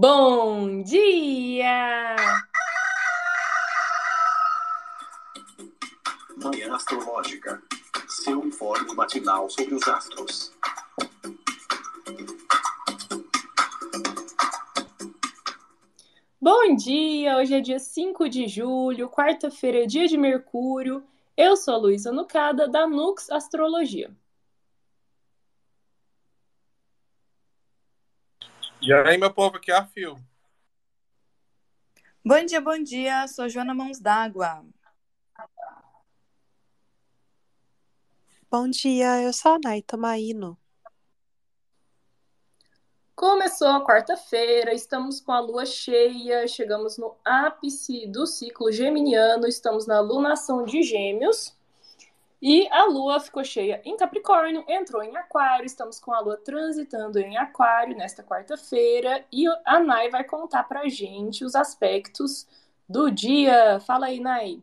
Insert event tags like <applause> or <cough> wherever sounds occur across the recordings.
Bom dia! Manhã Astrológica. Seu informe matinal sobre os astros. Bom dia! Hoje é dia 5 de julho, quarta-feira, dia de Mercúrio. Eu sou a Luísa Nucada, da Nux Astrologia. E aí, meu povo, aqui é a Fio. Bom dia, bom dia. Sou Joana Mãos d'Água. Bom dia, eu sou a Nay Tomaino. Começou a quarta-feira, estamos com a lua cheia, chegamos no ápice do ciclo geminiano, estamos na lunação de Gêmeos. E a lua ficou cheia em Capricórnio, entrou em Aquário, estamos com a lua transitando em Aquário nesta quarta-feira e a Nai vai contar pra gente os aspectos do dia. Fala aí, Nai.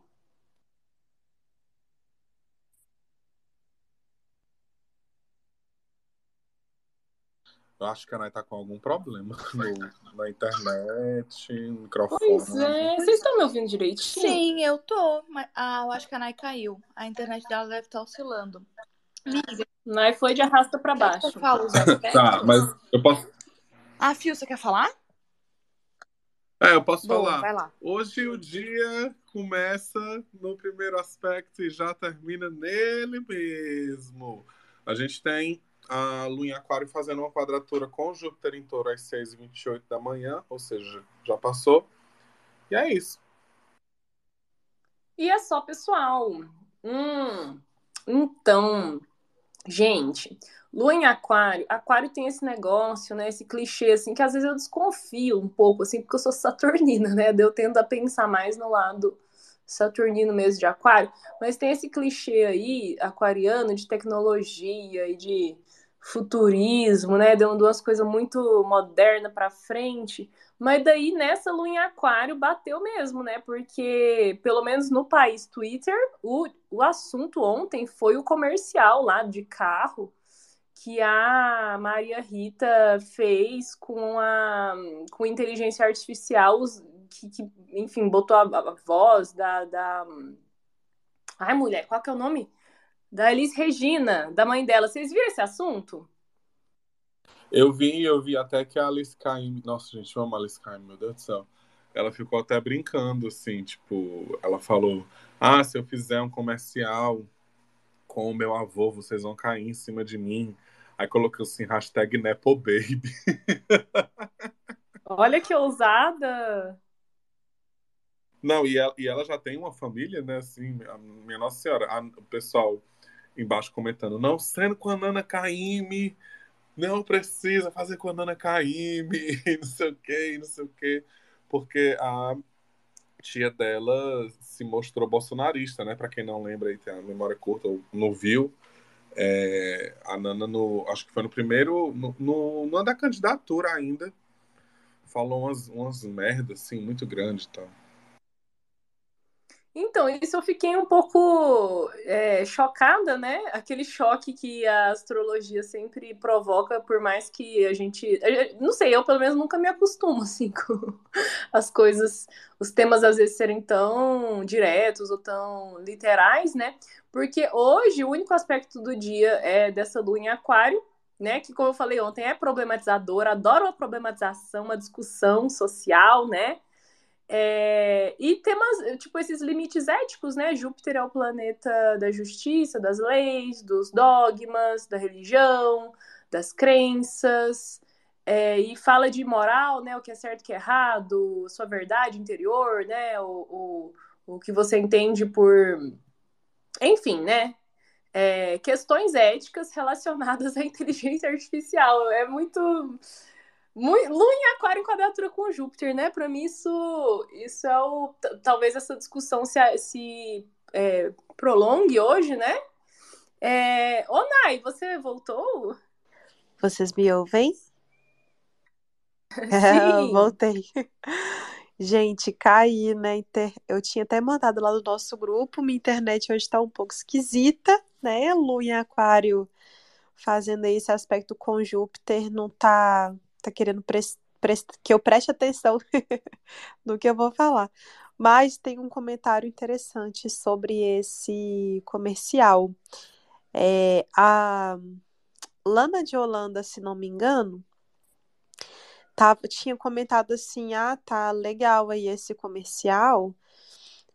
Eu acho que a Nai tá com algum problema <laughs> no, na internet, no microfone. Pois é, vocês estão me ouvindo direitinho? Sim, eu tô. Mas, ah, eu acho que a Nai caiu. A internet dela deve estar oscilando. Amiga, Nai foi de arrasta pra baixo. eu falo os. Tá, mas eu posso. Ah, Fio, você quer falar? É, eu posso Boa, falar. vai lá. Hoje o dia começa no primeiro aspecto e já termina nele mesmo. A gente tem a Lua em Aquário fazendo uma quadratura com Júpiter em Touro às 6h28 da manhã, ou seja, já passou. E é isso. E é só pessoal. Hum, então, gente, lua em aquário, aquário tem esse negócio, né, esse clichê, assim, que às vezes eu desconfio um pouco, assim, porque eu sou saturnina, né, eu tendo a pensar mais no lado saturnino mesmo de aquário, mas tem esse clichê aí, aquariano, de tecnologia e de futurismo, né, dando umas coisas muito modernas pra frente, mas daí nessa lua em aquário bateu mesmo, né? Porque, pelo menos no país Twitter, o, o assunto ontem foi o comercial lá de carro que a Maria Rita fez com a com inteligência artificial, que, que, enfim, botou a, a voz da, da. Ai, mulher, qual que é o nome? Da Elis Regina, da mãe dela. Vocês viram esse assunto? Eu vi, eu vi até que a Alice Caymmi, nossa, gente, eu amo a Alice Caymmi, meu Deus do céu. Ela ficou até brincando, assim, tipo, ela falou: Ah, se eu fizer um comercial com o meu avô, vocês vão cair em cima de mim. Aí colocou assim, hashtag NepoBaby. <laughs> Olha que ousada! Não, e ela, e ela já tem uma família, né, assim, a minha Nossa Senhora, a- o pessoal embaixo comentando, não sendo com a Nana Caymmi, não precisa fazer com a Nana Caymmi, <laughs> não sei o quê, e não sei o quê, porque a tia dela se mostrou bolsonarista, né, pra quem não lembra aí, tem a memória curta, ou não viu, é, a Nana, no, acho que foi no primeiro, no, no, no da candidatura ainda, falou umas, umas merdas, assim, muito grandes e tal. Então, isso eu fiquei um pouco é, chocada, né? Aquele choque que a astrologia sempre provoca, por mais que a gente. Não sei, eu pelo menos nunca me acostumo <laughs> assim com as coisas, os temas às vezes serem tão diretos ou tão literais, né? Porque hoje o único aspecto do dia é dessa lua em aquário, né? Que, como eu falei ontem, é problematizadora, adoro uma problematização, uma discussão social, né? É, e temas, tipo, esses limites éticos, né? Júpiter é o planeta da justiça, das leis, dos dogmas, da religião, das crenças, é, e fala de moral, né? O que é certo o que é errado, sua verdade interior, né? O, o, o que você entende por. Enfim, né? É, questões éticas <laughs> relacionadas à inteligência artificial. É muito. Lua em Aquário em quadratura com Júpiter, né? Para mim, isso, isso é o. Talvez essa discussão se, se é, prolongue hoje, né? É... Ô, Nai, você voltou? Vocês me ouvem? <laughs> Sim. <laughs> Voltei. Gente, caí na inter... Eu tinha até mandado lá no nosso grupo, minha internet hoje tá um pouco esquisita, né? Lua em Aquário fazendo esse aspecto com Júpiter não tá, tá querendo que eu preste atenção <laughs> no que eu vou falar. Mas tem um comentário interessante sobre esse comercial. É, a Lana de Holanda, se não me engano, tava, tinha comentado assim: ah, tá legal aí esse comercial,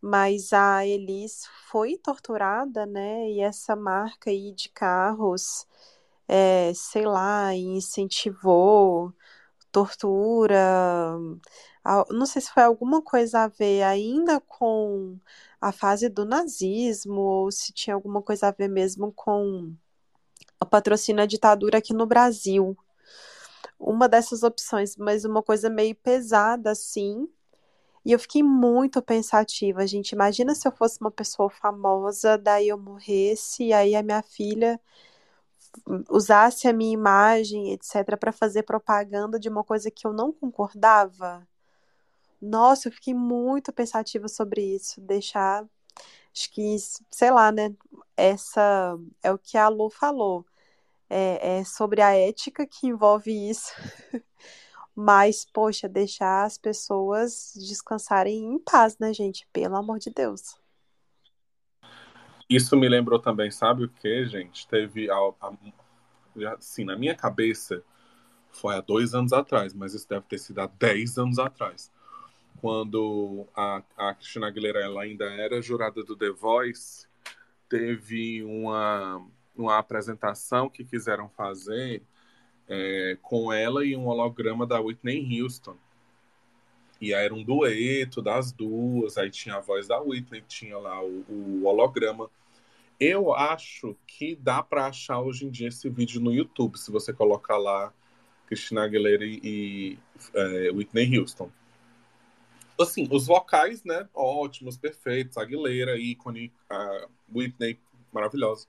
mas a Elis foi torturada, né? E essa marca aí de carros, é, sei lá, incentivou tortura. Não sei se foi alguma coisa a ver ainda com a fase do nazismo, ou se tinha alguma coisa a ver mesmo com o patrocínio à ditadura aqui no Brasil. Uma dessas opções, mas uma coisa meio pesada assim. E eu fiquei muito pensativa, gente. Imagina se eu fosse uma pessoa famosa, daí eu morresse, e aí a minha filha usasse a minha imagem, etc., para fazer propaganda de uma coisa que eu não concordava. Nossa, eu fiquei muito pensativa sobre isso. Deixar. Acho que, sei lá, né? Essa é o que a Lu falou. É, é sobre a ética que envolve isso. <laughs> Mas, poxa, deixar as pessoas descansarem em paz, né, gente? Pelo amor de Deus. Isso me lembrou também, sabe o que, gente? Teve, a, a, assim, na minha cabeça, foi há dois anos atrás, mas isso deve ter sido há dez anos atrás. Quando a, a Cristina Aguilera ela ainda era jurada do The Voice, teve uma, uma apresentação que quiseram fazer é, com ela e um holograma da Whitney Houston. E aí era um dueto das duas, aí tinha a voz da Whitney, tinha lá o, o holograma. Eu acho que dá para achar hoje em dia esse vídeo no YouTube, se você colocar lá Christina Aguilera e, é, Whitney Houston. Assim, os vocais, né, ótimos, perfeitos, Aguilera, ícone, Whitney, maravilhosa.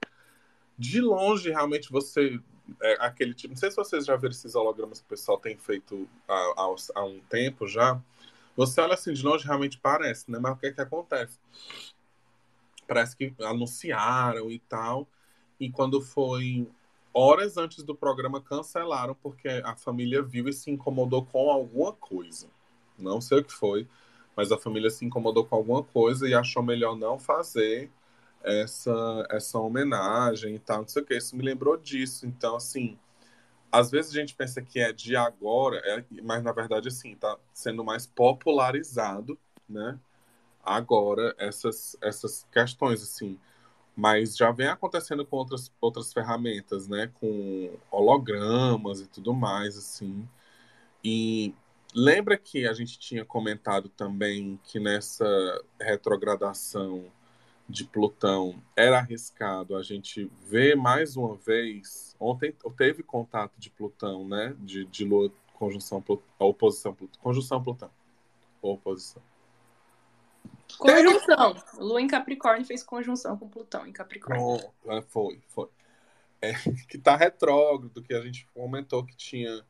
De longe, realmente, você é, aquele tipo. Não sei se vocês já viram esses hologramas que o pessoal tem feito há, há um tempo já. Você olha assim de longe, realmente parece, né? Mas o que é que acontece? Parece que anunciaram e tal. E quando foi horas antes do programa, cancelaram porque a família viu e se incomodou com alguma coisa. Não sei o que foi, mas a família se incomodou com alguma coisa e achou melhor não fazer essa, essa homenagem e tal, não sei o que. Isso me lembrou disso. Então, assim, às vezes a gente pensa que é de agora, é, mas na verdade, assim, tá sendo mais popularizado, né? Agora, essas, essas questões, assim. Mas já vem acontecendo com outras, outras ferramentas, né? Com hologramas e tudo mais, assim. E lembra que a gente tinha comentado também que nessa retrogradação de Plutão era arriscado a gente ver mais uma vez. Ontem teve contato de Plutão, né? De, de Lua conjunção Plutão, oposição conjunção Plutão, oposição. Conjunção. Lua em Capricórnio fez conjunção com Plutão em Capricórnio. Oh, foi, foi. É, <laughs> que está retrógrado, que a gente comentou que tinha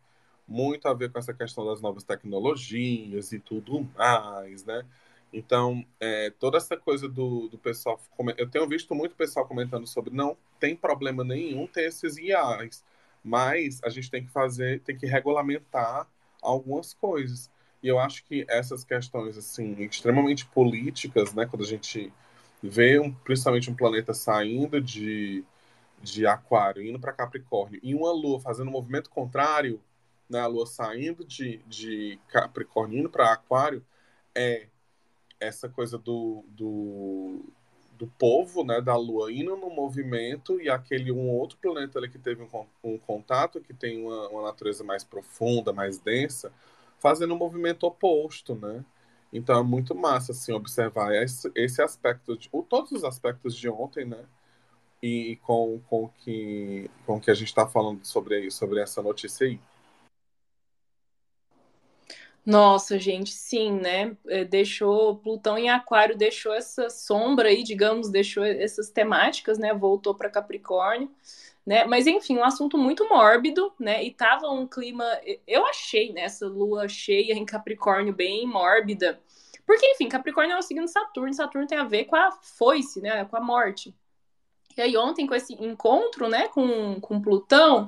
muito a ver com essa questão das novas tecnologias e tudo mais, né? Então, é, toda essa coisa do, do pessoal. Eu tenho visto muito pessoal comentando sobre não tem problema nenhum ter esses IAs, mas a gente tem que fazer, tem que regulamentar algumas coisas. E eu acho que essas questões, assim, extremamente políticas, né, quando a gente vê um, principalmente um planeta saindo de, de Aquário, indo para Capricórnio, e uma Lua fazendo um movimento contrário, né, a Lua saindo de, de Capricórnio, indo para Aquário, é essa coisa do, do, do povo, né, da Lua indo no movimento e aquele um outro planeta ali que teve um, um contato, que tem uma, uma, natureza mais profunda, mais densa, fazendo um movimento oposto, né? Então é muito massa, assim, observar esse, esse aspecto, de, todos os aspectos de ontem, né? E, com, com, que, com que a gente está falando sobre, sobre essa notícia aí. Nossa, gente, sim, né? É, deixou Plutão em Aquário, deixou essa sombra aí, digamos, deixou essas temáticas, né? Voltou para Capricórnio, né? Mas enfim, um assunto muito mórbido, né? E tava um clima, eu achei nessa né, lua cheia em Capricórnio bem mórbida. Porque, enfim, Capricórnio é o signo de Saturno, Saturno tem a ver com a foice, né? Com a morte. E aí, ontem, com esse encontro, né, com, com Plutão,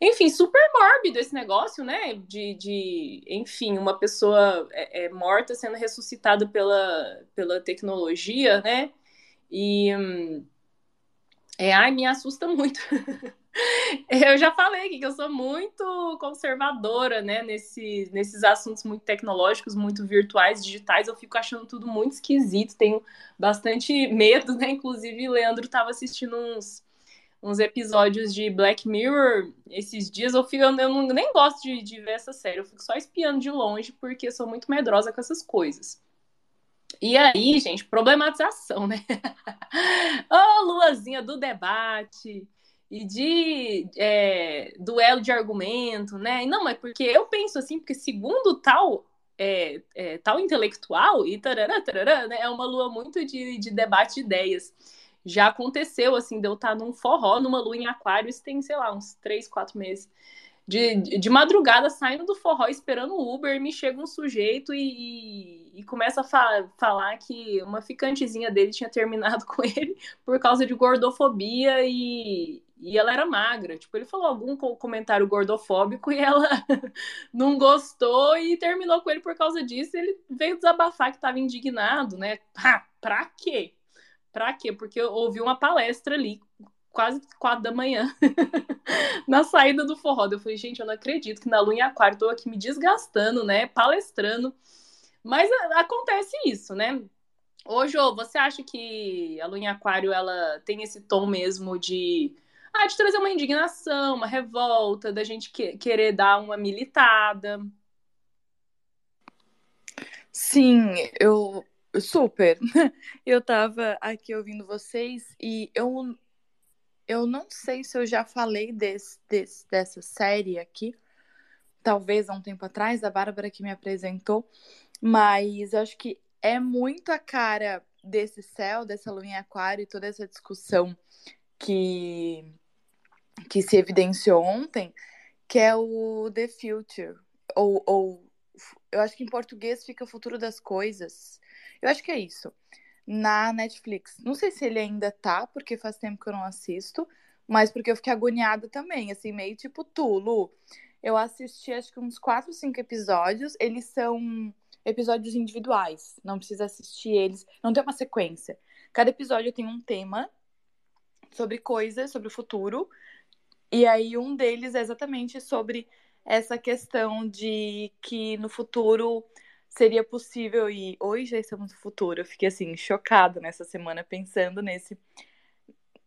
enfim, super mórbido esse negócio, né? De, de enfim, uma pessoa é, é morta sendo ressuscitada pela, pela tecnologia, né? E. É, ai, me assusta muito. <laughs> eu já falei aqui que eu sou muito conservadora, né? Nesse, nesses assuntos muito tecnológicos, muito virtuais, digitais. Eu fico achando tudo muito esquisito, tenho bastante medo, né? Inclusive, Leandro estava assistindo uns uns episódios de Black Mirror esses dias. Eu, fico, eu não, nem gosto de, de ver essa série, eu fico só espiando de longe porque sou muito medrosa com essas coisas. E aí, gente, problematização, né? <laughs> Ô, oh, luazinha do debate e de é, duelo de argumento, né? Não, mas porque eu penso assim, porque segundo tal é, é, tal intelectual e tarará, tarará, né, é uma lua muito de, de debate de ideias já aconteceu, assim, de eu estar num forró, numa lua em aquário, isso tem, sei lá, uns três, quatro meses. De, de madrugada, saindo do forró, esperando o Uber, me chega um sujeito e, e, e começa a fa falar que uma ficantezinha dele tinha terminado <laughs> com ele por causa de gordofobia e, e ela era magra. Tipo, ele falou algum comentário gordofóbico e ela <laughs> não gostou e terminou com ele por causa disso. Ele veio desabafar que estava indignado, né? Pá, pra quê? Pra quê? Porque eu ouvi uma palestra ali, quase quatro da manhã, <laughs> na saída do forró. Eu falei, gente, eu não acredito que na Lua em Aquário tô aqui me desgastando, né? Palestrando. Mas acontece isso, né? Ô, Jô, você acha que a Lua em Aquário ela tem esse tom mesmo de. Ah, de trazer uma indignação, uma revolta, da gente que, querer dar uma militada? Sim, eu Super. <laughs> Eu tava aqui ouvindo vocês e eu, eu não sei se eu já falei desse, desse, dessa série aqui, talvez há um tempo atrás, a Bárbara que me apresentou, mas eu acho que é muito a cara desse céu, dessa lua em aquário e toda essa discussão que, que se evidenciou ontem, que é o The Future, ou, ou eu acho que em português fica o futuro das coisas. Eu acho que é isso. Na Netflix. Não sei se ele ainda tá, porque faz tempo que eu não assisto, mas porque eu fiquei agoniada também, assim, meio tipo Tulo. Eu assisti acho que uns 4, 5 episódios. Eles são episódios individuais. Não precisa assistir eles. Não tem uma sequência. Cada episódio tem um tema sobre coisas, sobre o futuro. E aí um deles é exatamente sobre essa questão de que no futuro seria possível e hoje já estamos no futuro. Eu fiquei assim chocada nessa semana pensando nesse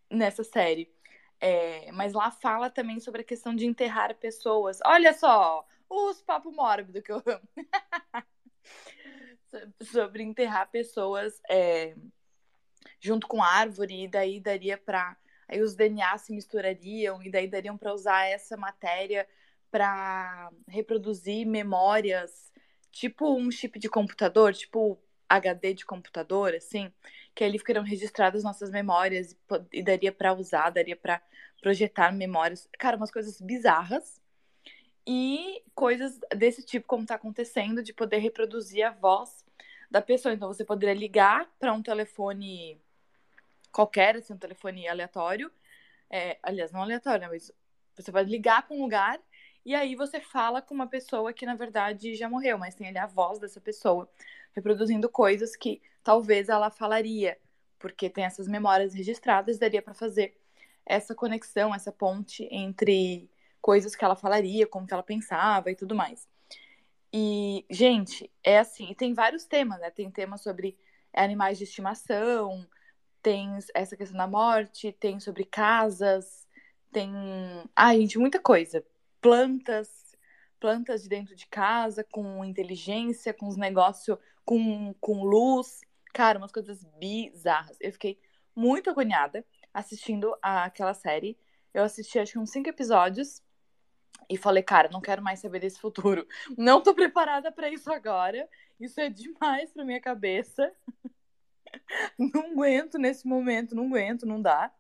nessa série. É, mas lá fala também sobre a questão de enterrar pessoas. Olha só, os papo mórbido que eu amo. <laughs> sobre enterrar pessoas é, junto com árvore e daí daria para aí os DNA se misturariam e daí dariam para usar essa matéria para reproduzir memórias tipo um chip de computador, tipo HD de computador, assim, que ali ficariam registradas nossas memórias e, e daria para usar, daria para projetar memórias. Cara, umas coisas bizarras. E coisas desse tipo, como está acontecendo, de poder reproduzir a voz da pessoa. Então, você poderia ligar para um telefone qualquer, assim, um telefone aleatório. É, aliás, não aleatório, né, mas você pode ligar para um lugar e aí você fala com uma pessoa que na verdade já morreu, mas tem ali a voz dessa pessoa reproduzindo coisas que talvez ela falaria, porque tem essas memórias registradas, daria para fazer essa conexão, essa ponte entre coisas que ela falaria, como que ela pensava e tudo mais. E, gente, é assim, tem vários temas, né? Tem temas sobre animais de estimação, tem essa questão da morte, tem sobre casas, tem. Ai, gente, muita coisa plantas, plantas de dentro de casa, com inteligência, com os negócios, com, com luz. Cara, umas coisas bizarras. Eu fiquei muito agoniada assistindo aquela série. Eu assisti acho que uns cinco episódios e falei, cara, não quero mais saber desse futuro. Não tô preparada para isso agora. Isso é demais pra minha cabeça. <laughs> não aguento nesse momento, não aguento, não dá.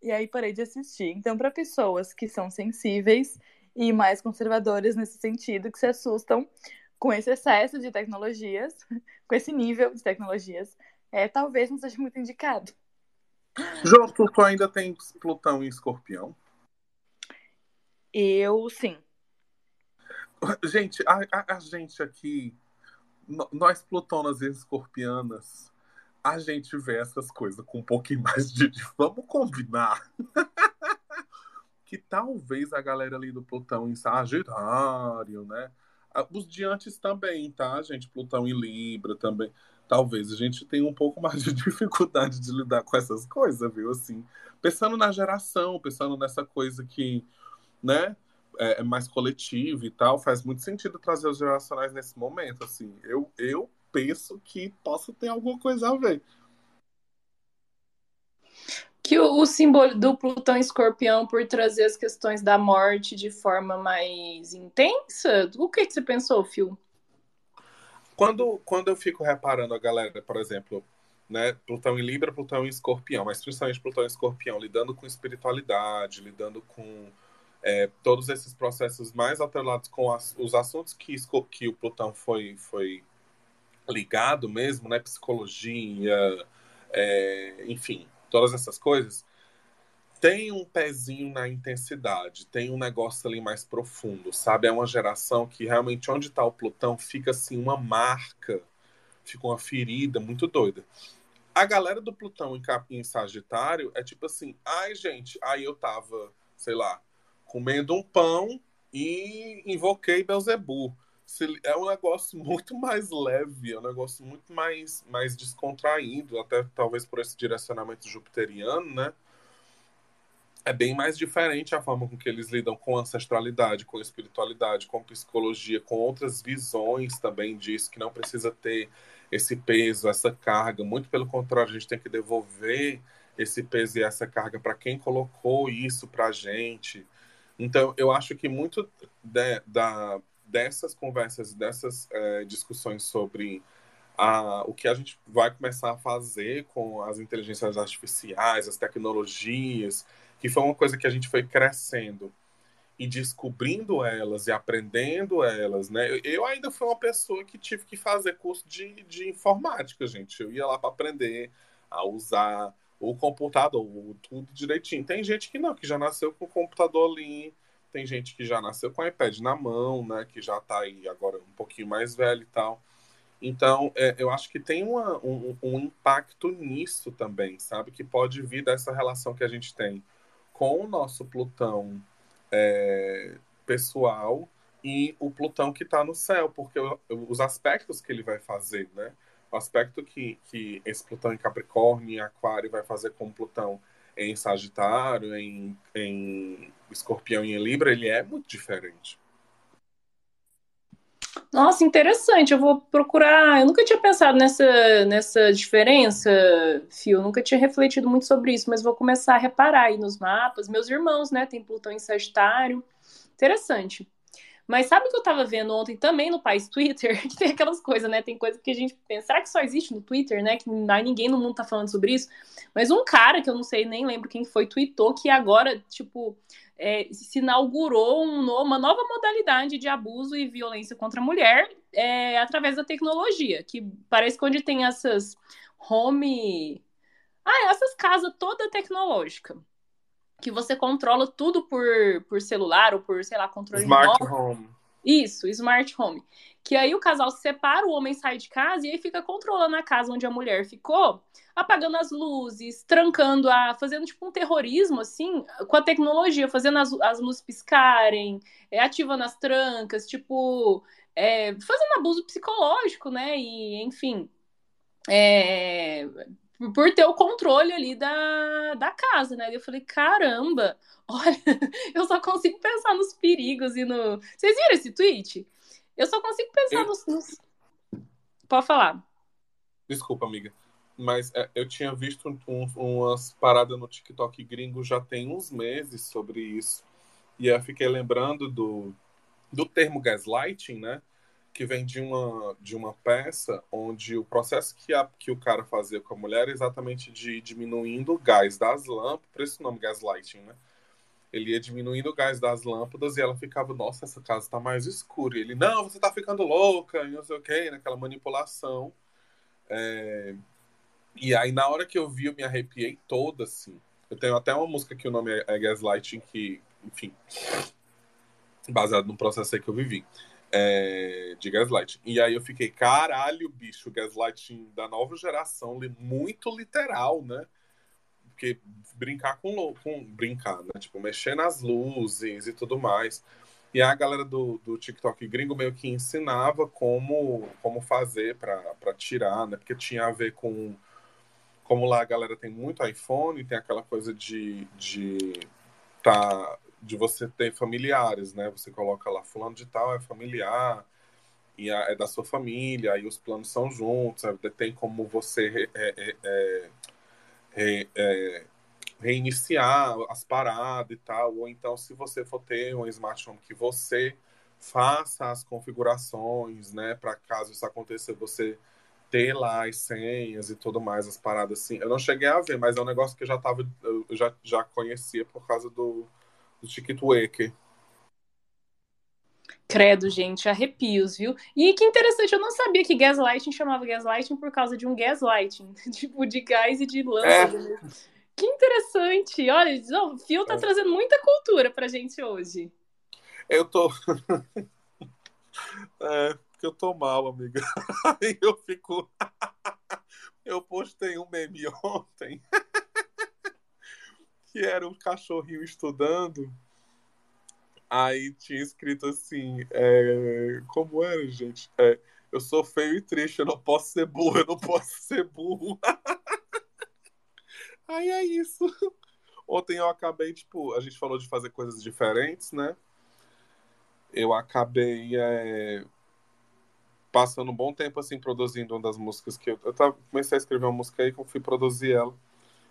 E aí parei de assistir. Então, para pessoas que são sensíveis e mais conservadores nesse sentido, que se assustam com esse excesso de tecnologias, <laughs> com esse nível de tecnologias, é, talvez não seja muito indicado. João, tu ainda tem Plutão em escorpião? Eu, sim. Gente, a, a, a gente aqui, nós plutonas e escorpianas, a gente vê essas coisas com um pouquinho <laughs> mais de. Vamos combinar. Que talvez a galera ali do Plutão em Sagitário, né? Os diantes também, tá, gente? Plutão em Libra também. Talvez a gente tenha um pouco mais de <laughs> dificuldade de lidar com essas coisas, viu? Assim, pensando na geração, pensando nessa coisa que, né? É, é mais coletivo e tal, faz muito sentido trazer os geracionais nesse momento, assim. Eu, eu penso que possa ter alguma coisa a ver. Que o, o símbolo do Plutão Escorpião, por trazer as questões da morte de forma mais intensa, o que, que você pensou, Phil? Quando, quando eu fico reparando a galera, por exemplo, né, Plutão em Libra, Plutão em Escorpião, mas principalmente Plutão em Escorpião, lidando com espiritualidade, lidando com é, todos esses processos mais atrelados com as, os assuntos que, que o Plutão foi, foi ligado mesmo, né, psicologia, é, enfim, todas essas coisas, tem um pezinho na intensidade, tem um negócio ali mais profundo, sabe? É uma geração que realmente onde está o Plutão fica assim uma marca, fica uma ferida muito doida. A galera do Plutão em, em Sagitário é tipo assim, ai gente, aí eu tava, sei lá, comendo um pão e invoquei Belzebu é um negócio <laughs> muito mais leve, é um negócio muito mais, mais descontraído, até talvez por esse direcionamento jupiteriano, né? É bem mais diferente a forma com que eles lidam com ancestralidade, com espiritualidade, com psicologia, com outras visões também disso, que não precisa ter esse peso, essa carga. Muito pelo contrário, a gente tem que devolver esse peso e essa carga para quem colocou isso para a gente. Então, eu acho que muito de, da, dessas conversas, dessas é, discussões sobre a, o que a gente vai começar a fazer com as inteligências artificiais, as tecnologias, que foi uma coisa que a gente foi crescendo e descobrindo elas e aprendendo elas, né? Eu ainda fui uma pessoa que tive que fazer curso de, de informática, gente. Eu ia lá para aprender a usar o computador, tudo direitinho. Tem gente que não, que já nasceu com o computador ali tem gente que já nasceu com o iPad na mão, né? Que já está aí agora um pouquinho mais velho e tal. Então, é, eu acho que tem uma, um, um, impacto nisso também, sabe? Que pode vir dessa relação que a gente tem com o nosso Plutão é, pessoal e o Plutão que está no céu, porque os aspectos que ele vai fazer, né? O aspecto que, que esse Plutão em Capricórnio e Aquário vai fazer com o Plutão em Sagitário, em, em Escorpião em Libra, ele é muito diferente. Nossa, interessante. Eu vou procurar. Eu nunca tinha pensado nessa, nessa diferença, Fio. Eu nunca tinha refletido muito sobre isso, mas vou começar a reparar aí nos mapas. Meus irmãos, né, tem Plutão em Sagitário. Interessante. Mas sabe o que eu tava vendo ontem também no país Twitter? <laughs> Que tem aquelas coisas, né? Tem coisa que a gente pensa, será que só existe no Twitter, né? Que ninguém no mundo tá falando sobre isso. Mas um cara, que eu não sei, nem lembro quem foi, tweetou que agora, tipo, é, se inaugurou um, uma nova modalidade de abuso e violência contra a mulher é, através da tecnologia. Que parece que onde tem essas home. Ah, essas casas toda tecnológica que você controla tudo por, por celular ou por, sei lá, controle Smart remoto. home. Isso, smart home. Que aí o casal se separa, o homem sai de casa e aí fica controlando a casa onde a mulher ficou, apagando as luzes, trancando a. fazendo tipo um terrorismo, assim, com a tecnologia, fazendo as, as luzes piscarem, é, ativando as trancas, tipo. É, fazendo abuso psicológico, né? E, enfim. É, por ter o controle ali da, da casa, né? Eu falei, caramba, <laughs> olha, eu só consigo pensar nos perigos e no. Vocês viram esse tweet? Eu só consigo pensar eu... nos, nos. Pode falar. Desculpa, amiga. Mas é, eu tinha visto um, umas paradas no TikTok gringo já tem uns meses sobre isso. E eu fiquei lembrando do, do termo gaslighting, né? que vem de uma, de uma peça onde o processo que, a, que o cara fazia com a mulher é exatamente de diminuindo o gás das lâmpadas, por isso o nome gaslighting, né? Ele ia diminuindo o gás das lâmpadas e ela ficava, nossa, essa casa tá mais escura. E ele, não, você tá ficando louca, e não sei o quê, naquela manipulação. É... E aí, na hora que eu vi, eu me arrepiei toda, assim. Eu tenho até uma música que o nome é, Gaslighting, que, enfim, baseado num processo aí que eu vivi. É, de gaslighting. E aí eu fiquei, caralho, bicho, gaslighting da nova geração, muito literal, né? Porque brincar com, com brincar, né? Tipo, mexer nas luzes e tudo mais. E a galera do, do TikTok gringo meio que ensinava como, como fazer para tirar, né? Porque tinha a ver com. Como lá a galera tem muito iPhone, tem aquela coisa de, de, tá, de você ter familiares, né? Você coloca lá, fulano de tal é familiar, e é da sua família, aí os planos são juntos, tem como você é, é, é, é reiniciar as paradas e tal, ou então se você for ter um smartphone que você faça as configurações, né, para caso isso aconteça, você ter lá as senhas e tudo mais, as paradas assim. Eu não cheguei a ver, mas é um negócio que eu já tava, eu já, já conhecia por causa do, do TikTok. Credo, gente, arrepios, viu? E que interessante, eu não sabia que gaslighting chamava gaslighting por causa de um gaslighting, <laughs> tipo de gás e de lâmpada. É. Que interessante. Olha, o Fio tá é. trazendo muita cultura pra gente hoje. Eu tô. <laughs> é, porque eu tô mal, amiga. <laughs> Aí eu fico. eu postei um meme ontem. que era um cachorrinho estudando. Aí tinha escrito assim: é... como era, gente? É, eu sou feio e triste, eu não posso ser burro, eu não posso ser burro. <laughs> Aí é isso. Ontem eu acabei, tipo, a gente falou de fazer coisas diferentes, né? Eu acabei é, passando um bom tempo, assim, produzindo uma das músicas que eu... Eu tava, comecei a escrever uma música aí, que eu fui produzir ela.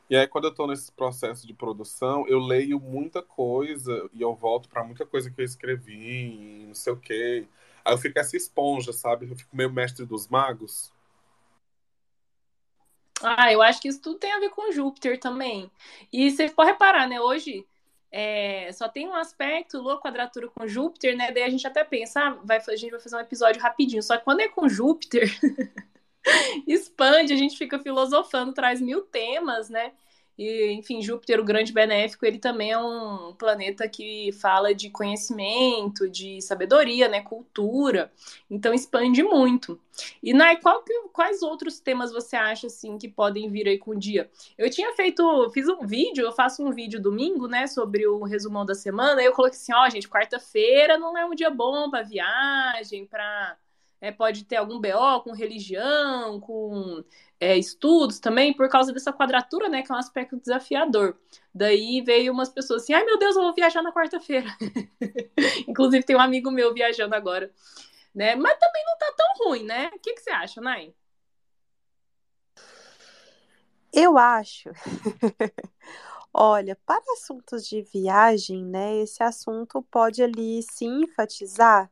E aí, quando eu tô nesse processo de produção, eu leio muita coisa e eu volto para muita coisa que eu escrevi, não sei o quê. Aí eu fico essa esponja, sabe? Eu fico meio mestre dos magos. Ah, eu acho que isso tudo tem a ver com Júpiter também. E você pode reparar, né? Hoje é, só tem um aspecto, Lua quadratura com Júpiter, né? Daí a gente até pensa, ah, vai, a gente vai fazer um episódio rapidinho. Só que quando é com Júpiter, <laughs> <laughs> expande, a gente fica filosofando, traz mil temas, né? E, enfim, Júpiter, o grande benéfico, ele também é um planeta que fala de conhecimento, de sabedoria, né, cultura. Então expande muito. E Nai, qual, quais outros temas você acha assim que podem vir aí com o dia? Eu tinha feito, fiz um vídeo, eu faço um vídeo domingo, né, sobre o resumão da semana. Eu coloquei assim, ó, oh, gente, quarta-feira não é um dia bom para viagem, para é, pode ter algum BO com religião, com é, estudos também, por causa dessa quadratura, né, que é um aspecto desafiador. Daí veio umas pessoas assim, ai meu Deus, eu vou viajar na quarta-feira. <laughs> Inclusive tem um amigo meu viajando agora, né? Mas também não tá tão ruim, né? O que, que você acha, Nai? Eu acho. <laughs> Olha, para assuntos de viagem, né, esse assunto pode ali se enfatizar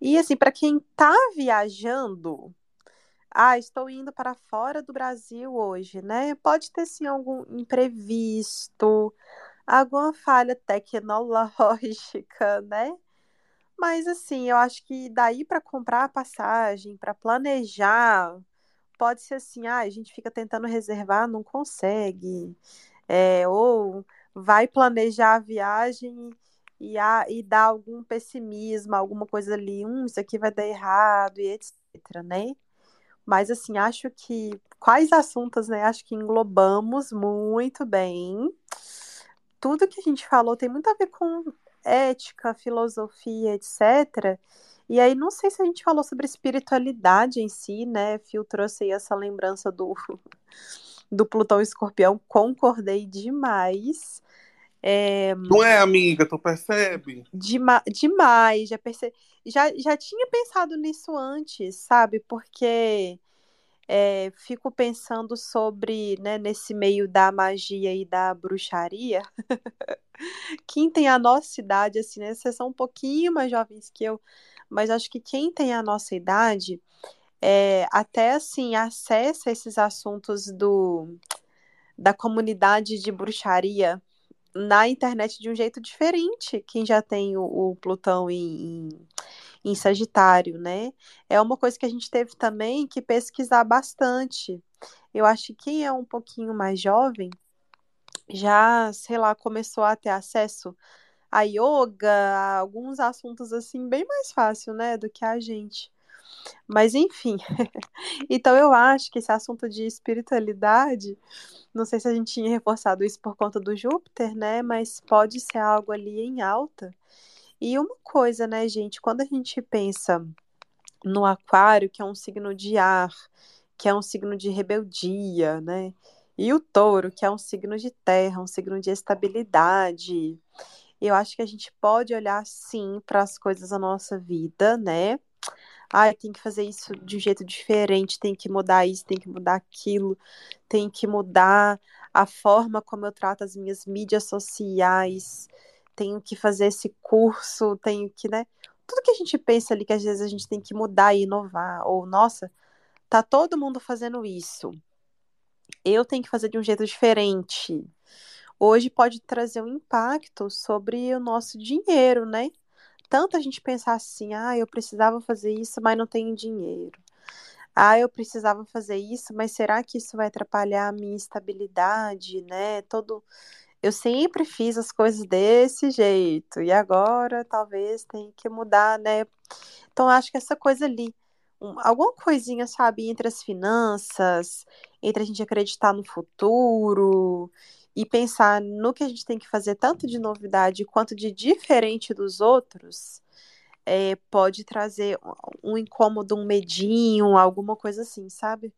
e assim, para quem está viajando, ah, estou indo para fora do Brasil hoje, né? Pode ter sim algum imprevisto, alguma falha tecnológica, <laughs> né? Mas assim, eu acho que daí para comprar a passagem, para planejar, pode ser assim, ah, a gente fica tentando reservar, não consegue. É, ou vai planejar a viagem e, a, e dá algum pessimismo, alguma coisa ali, hum, isso aqui vai dar errado e etc, né? Mas assim, acho que quais assuntos, né? Acho que englobamos muito bem. Tudo que a gente falou tem muito a ver com ética, filosofia, etc. E aí, não sei se a gente falou sobre espiritualidade em si, né? Fio trouxe essa lembrança do, <laughs> do Plutão Escorpião, concordei demais. É, não é, amiga? Tu percebe? Dema demais, já, perce... já, já tinha pensado nisso antes, sabe? Porque é, fico pensando sobre, né, nesse meio da magia e da bruxaria. <laughs> quem tem a nossa idade, assim, né? Vocês são um pouquinho mais jovens que eu, mas acho que quem tem a nossa idade, é, até assim, acessa esses assuntos do da comunidade de bruxaria na internet de um jeito diferente, quem já tem o, o Plutão em, em, em, Sagitário, né? É uma coisa que a gente teve também que pesquisar bastante. Eu acho que quem é um pouquinho mais jovem já, sei lá, começou a ter acesso a yoga, alguns assuntos assim bem mais fácil, né, do que a gente. Mas enfim, <laughs> então eu acho que esse assunto de espiritualidade, não sei se a gente tinha reforçado isso por conta do Júpiter, né? Mas pode ser algo ali em alta. E uma coisa, né, gente, quando a gente pensa no Aquário, que é um signo de ar, que é um signo de rebeldia, né? E o Touro, que é um signo de terra, um signo de estabilidade. Eu acho que a gente pode olhar sim para as coisas da nossa vida, né? Ai, tem que fazer isso de um jeito diferente, tem que mudar isso, tem que mudar aquilo, tem que mudar a forma como eu trato as minhas mídias sociais, tenho que fazer esse curso, tenho que, né? Tudo que a gente pensa ali que às vezes a gente tem que mudar e inovar, ou nossa, tá todo mundo fazendo isso. Eu tenho que fazer de um jeito diferente. Hoje pode trazer um impacto sobre o nosso dinheiro, né? Tanto a gente pensar assim, ah, eu precisava fazer isso, mas não tenho dinheiro. Ah, eu precisava fazer isso, mas será que isso vai atrapalhar a minha estabilidade, né? Todo eu sempre fiz as coisas desse jeito e agora talvez tenha que mudar, né? Então acho que essa coisa ali, um, alguma coisinha, sabe, entre as finanças, entre a gente acreditar no futuro e pensar no que a gente tem que fazer, tanto de novidade quanto de diferente dos outros, é, pode trazer um incômodo, um medinho, alguma coisa assim, sabe?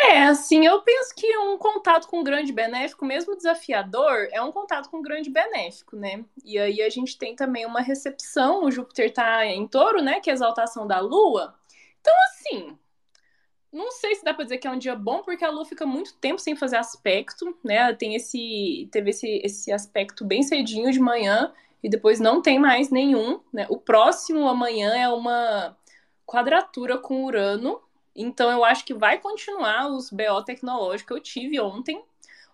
É, assim, eu penso que um contato com grande benéfico, mesmo desafiador, é um contato com grande benéfico, né? E aí a gente tem também uma recepção, o Júpiter tá em touro, né? Que é a exaltação da Lua. Então, assim, não sei se dá para dizer que é um dia bom, porque a Lua fica muito tempo sem fazer aspecto, né? Tem esse, teve esse, esse aspecto bem cedinho de manhã e depois não tem mais nenhum, né? O próximo amanhã é uma quadratura com Urano, então eu acho que vai continuar os BO tecnológicos que eu tive ontem.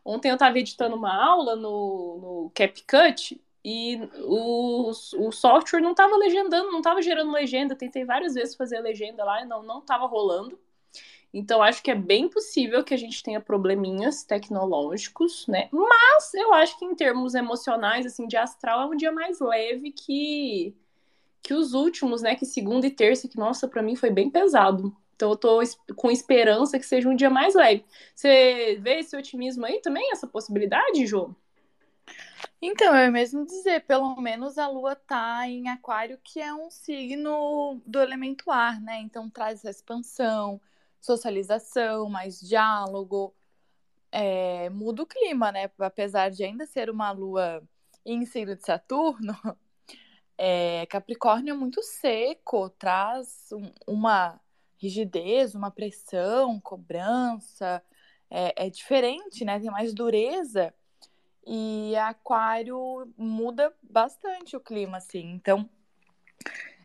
Ontem eu estava editando uma aula no, no CapCut e o, o software não estava legendando, não estava gerando legenda. Tentei várias vezes fazer legenda lá e não, não estava rolando. Então, acho que é bem possível que a gente tenha probleminhas tecnológicos, né? Mas eu acho que em termos emocionais, assim, de astral, é um dia mais leve que, que os últimos, né? Que segunda e terça, que, nossa, para mim foi bem pesado. Então, eu tô com esperança que seja um dia mais leve. Você vê esse otimismo aí também, essa possibilidade, Jô? Então, eu mesmo dizer, pelo menos a Lua tá em Aquário, que é um signo do elemento ar, né? Então traz essa expansão, socialização, mais diálogo. É, muda o clima, né? Apesar de ainda ser uma lua em signo de Saturno, <laughs> é, Capricórnio é muito seco, traz um, uma rigidez, uma pressão, cobrança. É, é, diferente, né? Tem mais dureza. E Aquário muda bastante o clima, assim. Então,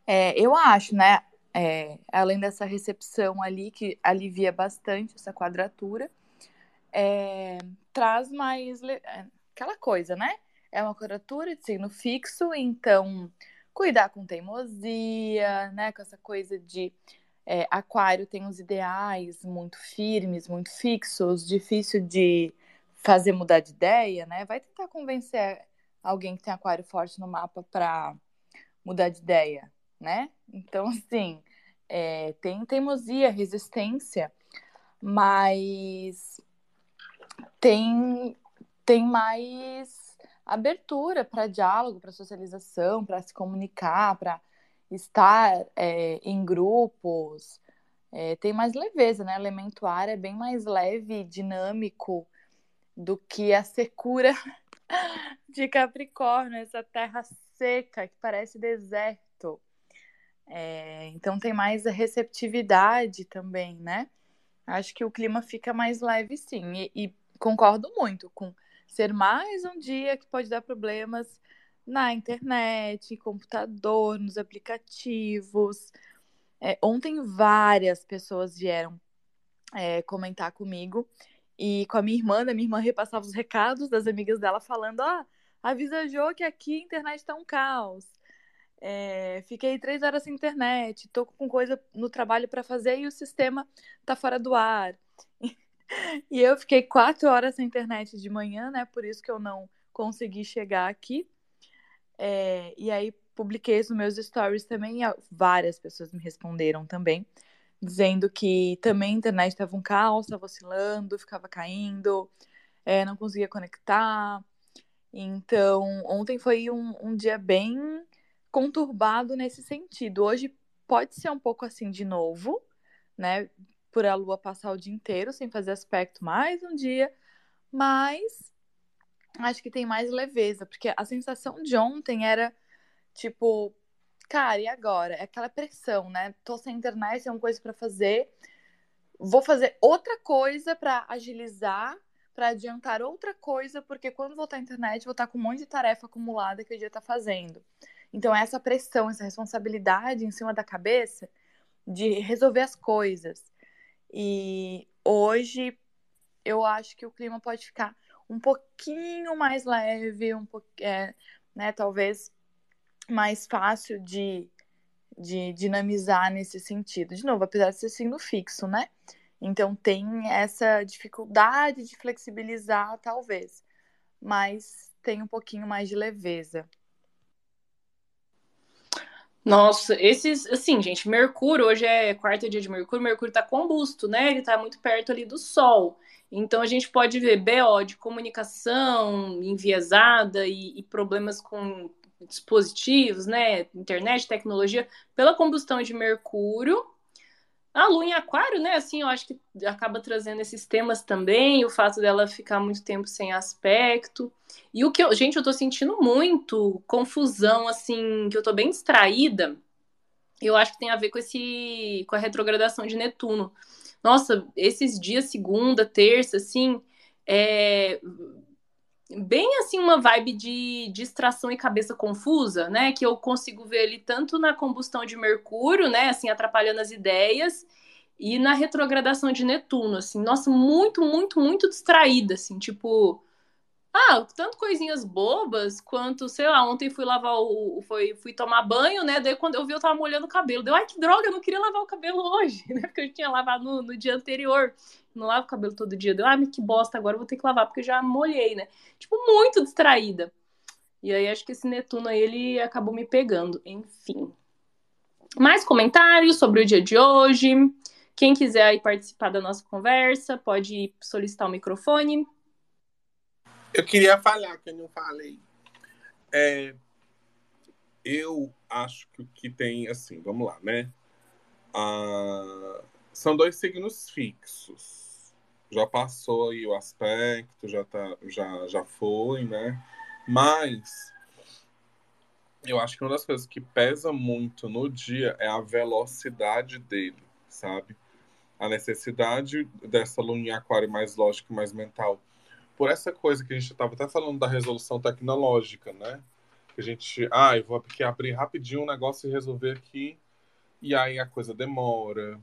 é, eu acho, né? É, além dessa recepção ali, que alivia bastante essa quadratura, é, traz mais é, aquela coisa, né? É uma quadratura de signo fixo, então cuidar com teimosia, né? Com essa coisa de é, aquário tem os ideais muito firmes, muito fixos, difícil de fazer mudar de ideia, né? Vai tentar convencer alguém que tem aquário forte no mapa para mudar de ideia, né? Então, assim, é, tem teimosia, resistência, mas tem, tem mais abertura para diálogo, para socialização, para se comunicar, para estar é, em grupos. É, tem mais leveza, né? Elemento ar é bem mais leve, dinâmico do que a secura <laughs> de Capricórnio, essa terra seca que parece deserto. É, então tem mais receptividade também, né? Acho que o clima fica mais leve, sim. E, e, concordo muito com ser mais um dia que pode dar problemas na internet, computador, nos aplicativos. É, ontem várias pessoas vieram é, comentar comigo e com a minha irmã, a minha irmã repassava os recados das amigas dela falando: ó, oh, avisa Jo que aqui a internet tá um caos. É, fiquei três horas sem internet, tô com coisa no trabalho para fazer e o sistema tá fora do ar. <laughs> e eu fiquei quatro horas sem internet de manhã, né? Por isso que eu não consegui chegar aqui. É, e aí publiquei nos meus stories também. E várias pessoas me responderam também, dizendo que também a internet estava um caos, estava oscilando, ficava caindo, é, não conseguia conectar. Então, ontem foi um, um dia bem conturbado nesse sentido. Hoje pode ser um pouco assim de novo, né? Por a lua passar o dia inteiro sem fazer aspecto mais um dia, mas acho que tem mais leveza, porque a sensação de ontem era tipo, cara, e agora? É aquela pressão, né? Tô sem internet, tem uma coisa para fazer, vou fazer outra coisa para agilizar, para adiantar outra coisa, porque quando voltar à internet, vou estar com um monte de tarefa acumulada que o dia tá fazendo. Então, essa pressão, essa responsabilidade em cima da cabeça de resolver as coisas. E hoje eu acho que o clima pode ficar um pouquinho mais leve, um po é, né, talvez mais fácil de, de dinamizar nesse sentido. De novo, apesar de ser signo fixo, né? Então tem essa dificuldade de flexibilizar, talvez, mas tem um pouquinho mais de leveza. Nossa, esses, assim, gente, Mercúrio, hoje é quarto dia de Mercúrio, Mercúrio tá combusto, né? Ele tá muito perto ali do Sol. Então a gente pode ver BO de comunicação enviesada e, e problemas com dispositivos, né, internet, tecnologia, pela combustão de Mercúrio. A Lua em Aquário, né, assim, eu acho que acaba trazendo esses temas também, o fato dela ficar muito tempo sem aspecto. E o que eu, gente, eu tô sentindo muito confusão, assim, que eu tô bem distraída. Eu acho que tem a ver com esse com a retrogradação de Netuno. Nossa, esses dias, segunda, terça, assim, é, bem assim uma vibe de distração e cabeça confusa, né? Que eu consigo ver ele tanto na combustão de Mercúrio, né? Assim, atrapalhando as ideias, e na retrogradação de Netuno, assim, nossa, muito, muito, muito distraída, assim, tipo. Ah, tanto coisinhas bobas quanto, sei lá, ontem fui lavar o. Foi, fui tomar banho, né? Daí quando eu vi, eu tava molhando o cabelo. Deu, ai, que droga, eu não queria lavar o cabelo hoje, <laughs> né? Porque eu tinha lavado no, no dia anterior não lavo o cabelo todo dia. Deu, ah, que bosta, agora eu vou ter que lavar porque eu já molhei, né? Tipo, muito distraída. E aí acho que esse Netuno aí, ele acabou me pegando. Enfim. Mais comentários sobre o dia de hoje. Quem quiser aí participar da nossa conversa, pode solicitar o microfone. Eu queria falar, que eu não falei. É, eu acho que que tem, assim, vamos lá, né? Ah, são dois signos fixos. Já passou aí o aspecto, já, tá, já, já foi, né? Mas eu acho que uma das coisas que pesa muito no dia é a velocidade dele, sabe? A necessidade dessa lua em aquário mais lógica mais mental. Por essa coisa que a gente estava até falando da resolução tecnológica, né? Que a gente, ah, eu vou aqui abrir rapidinho um negócio e resolver aqui, e aí a coisa demora,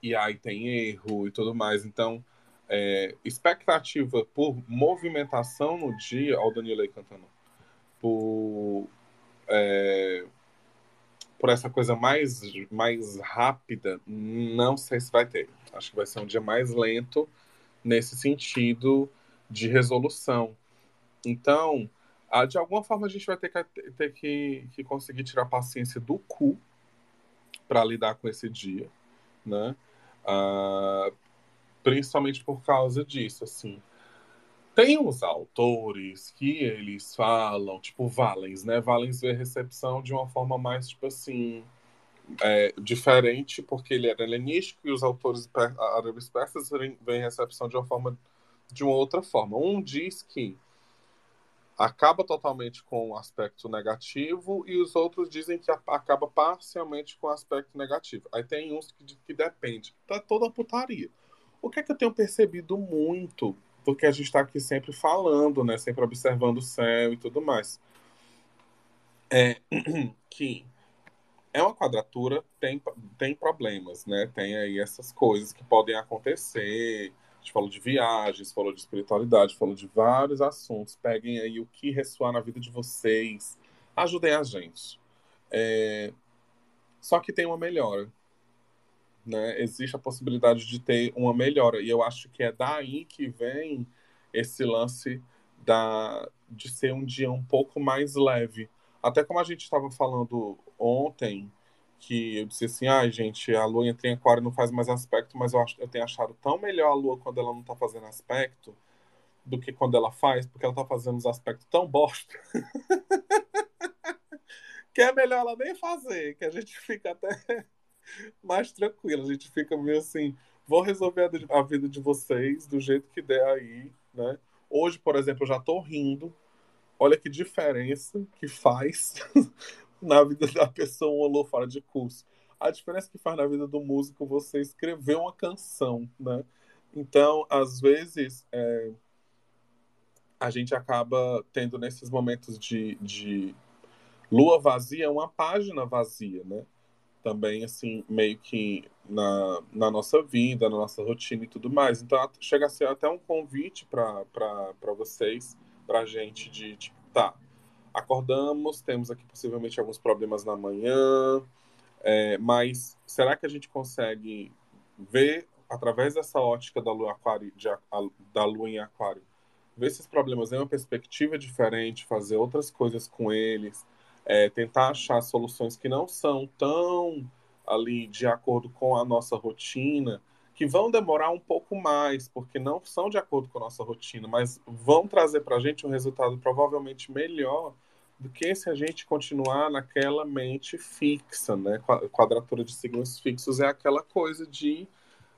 e aí tem erro e tudo mais. Então, é, expectativa por movimentação no dia, ó, o Danilo aí cantando, por, é, por essa coisa mais, mais rápida, não sei se vai ter. Acho que vai ser um dia mais lento nesse sentido de resolução. Então, de alguma forma a gente vai ter que, ter que, que conseguir tirar a paciência do cu para lidar com esse dia, né? Uh, principalmente por causa disso, assim. Tem uns autores que eles falam, tipo Valens, né? Valens vê a recepção de uma forma mais, tipo assim, é, diferente, porque ele era helenístico e os autores árabes persas veem a recepção de uma forma, de uma outra forma. Um diz que acaba totalmente com o aspecto negativo e os outros dizem que acaba parcialmente com o aspecto negativo. Aí tem uns que, que depende. Tá toda putaria. O que é que eu tenho percebido muito, porque a gente está aqui sempre falando, né, sempre observando o céu e tudo mais, é <clears throat> que é uma quadratura, tem, tem problemas, né? Tem aí essas coisas que podem acontecer, gente falou de viagens, falou de espiritualidade, falou de vários assuntos. Peguem aí o que ressoar na vida de vocês. Ajudem a gente. É... Só que tem uma melhora. né? Existe a possibilidade de ter uma melhora. E eu acho que é daí que vem esse lance da, de ser um dia um pouco mais leve. Até como a gente estava falando ontem, que eu disse assim, ah, gente, a lua entra em aquário não faz mais aspecto, mas eu, acho, eu tenho achado tão melhor a lua quando ela não está fazendo aspecto do que quando ela faz, porque ela está fazendo os aspectos tão bosta. <laughs> que é melhor ela nem fazer, que a gente fica até <laughs> mais tranquilo, a gente fica meio assim, vou resolver a, a vida de vocês do jeito que der aí, né? Hoje, por exemplo, eu já tô rindo. Olha que diferença que faz <laughs> na vida da pessoa um fora de curso. A diferença que faz na vida do músico você escrever uma canção, né? Então, às vezes, é, a gente acaba tendo nesses momentos de, de lua vazia uma página vazia, né? Também, assim, meio que na, na nossa vida, na nossa rotina e tudo mais. Então, chega a ser até um convite para vocês, para a gente, de, tipo, tá, acordamos, temos aqui possivelmente alguns problemas na manhã, é, mas será que a gente consegue ver através dessa ótica da lua, aquário, de, a, da lua em aquário, ver esses problemas em uma perspectiva diferente, fazer outras coisas com eles, é, tentar achar soluções que não são tão ali de acordo com a nossa rotina, que vão demorar um pouco mais, porque não são de acordo com a nossa rotina, mas vão trazer para a gente um resultado provavelmente melhor do que se a gente continuar naquela mente fixa, né? Quadratura de signos fixos é aquela coisa de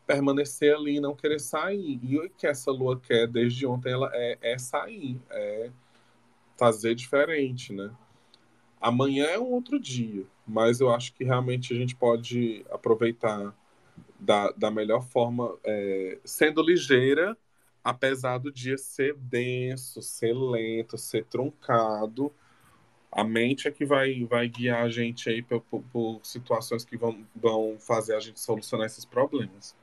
permanecer ali e não querer sair. E o que essa lua quer desde ontem ela é, é sair, é fazer diferente, né? Amanhã é um outro dia, mas eu acho que realmente a gente pode aproveitar da, da melhor forma, é, sendo ligeira, apesar do dia ser denso, ser lento, ser truncado. A mente é que vai, vai guiar a gente aí por, por, por situações que vão, vão fazer a gente solucionar esses problemas.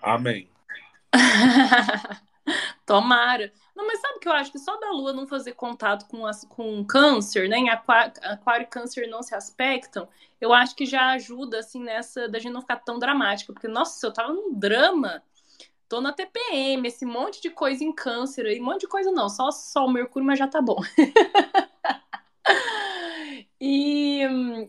Amém. <laughs> Tomara. Não, mas sabe que eu acho que só da Lua não fazer contato com, as, com câncer, né? Em aquário, e câncer não se aspectam, eu acho que já ajuda, assim, nessa da gente não ficar tão dramática. Porque, nossa, eu tava num drama, tô na TPM, esse monte de coisa em câncer aí, um monte de coisa não, só, só o Mercúrio, mas já tá bom. <laughs> E.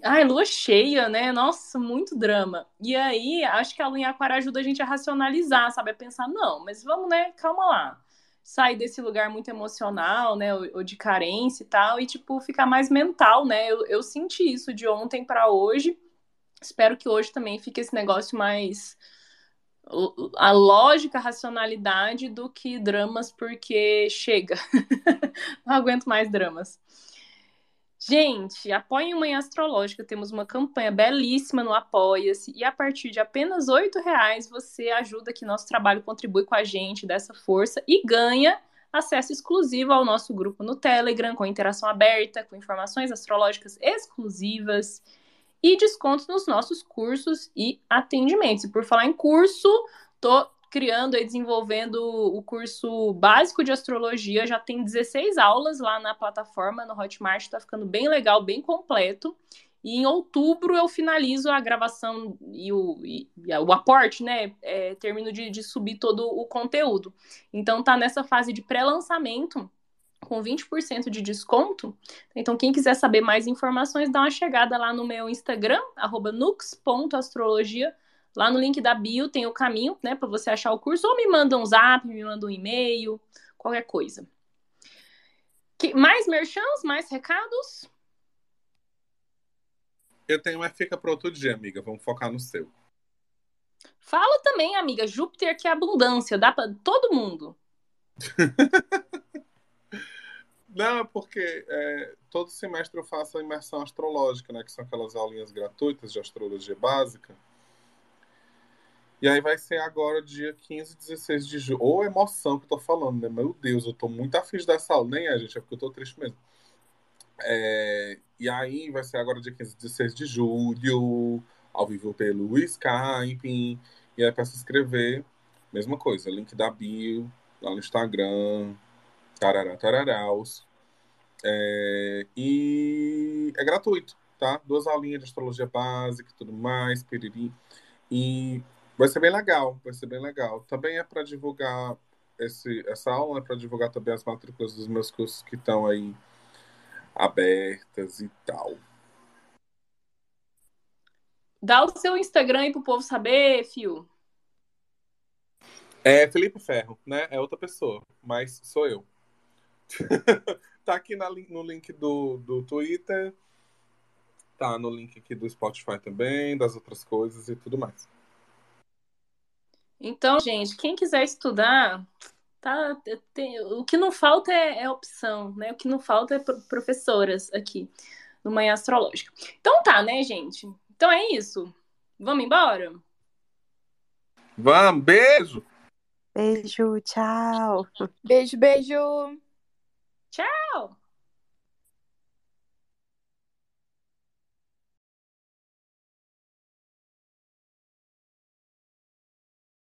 Ai, lua cheia, né? Nossa, muito drama. E aí, acho que a lua em aquário ajuda a gente a racionalizar, sabe? A pensar, não, mas vamos, né? Calma lá. Sair desse lugar muito emocional, né? Ou, ou de carência e tal, e, tipo, ficar mais mental, né? Eu, eu senti isso de ontem para hoje. Espero que hoje também fique esse negócio mais. A lógica, a racionalidade do que dramas, porque chega. <laughs> Não aguento mais dramas. Gente, apoiem Manhã Astrológica. Temos uma campanha belíssima no Apoia-se. E a partir de apenas R$ reais você ajuda que nosso trabalho contribui com a gente dessa força e ganha acesso exclusivo ao nosso grupo no Telegram, com interação aberta, com informações astrológicas exclusivas e descontos nos nossos cursos e atendimentos. E por falar em curso, tô criando e desenvolvendo o curso básico de astrologia. Já tem 16 aulas lá na plataforma, no Hotmart, está ficando bem legal, bem completo. E em outubro eu finalizo a gravação e o, e, e o aporte, né? É, termino de, de subir todo o conteúdo. Então tá nessa fase de pré-lançamento com 20% de desconto. Então, quem quiser saber mais informações, dá uma chegada lá no meu Instagram, nux.astrologia.com Lá no link da bio tem o caminho, né, para você achar o curso, ou me manda um zap, me manda um e-mail, qualquer coisa. Que, mais merchans, mais recados? Eu tenho, mas fica para outro dia, amiga. Vamos focar no seu. Fala também, amiga. Júpiter que é abundância, dá para todo mundo. <laughs> Não, porque é, todo semestre eu faço a imersão astrológica, né? Que são aquelas aulinhas gratuitas de astrologia básica. E aí vai ser agora dia 15 e 16 de julho. Ou emoção que eu tô falando, né? Meu Deus, eu tô muito afim dessa aula. Nem é, gente, é porque eu tô triste mesmo. É... E aí vai ser agora dia 15 e 16 de julho, ao vivo pelo Skype. E aí para se inscrever, mesma coisa, link da bio, lá no Instagram, tarará, tararaus. É... E é gratuito. tá? Duas aulinhas de astrologia básica e tudo mais, piriri. E vai ser bem legal, vai ser bem legal. Também é para divulgar esse, essa aula, é para divulgar também as matrículas dos meus cursos que estão aí abertas e tal. Dá o seu Instagram aí pro povo saber, Fio. É Felipe Ferro, né? É outra pessoa, mas sou eu. <laughs> tá aqui na, no link do, do Twitter, tá no link aqui do Spotify também, das outras coisas e tudo mais. Então, gente, quem quiser estudar, tá, tem, o que não falta é, é, opção, né? O que não falta é professoras aqui no Manhã Astrológica. Então tá, né, gente? Então é isso. Vamos embora? Vamos, beijo! Beijo, tchau. Beijo, beijo. Tchau.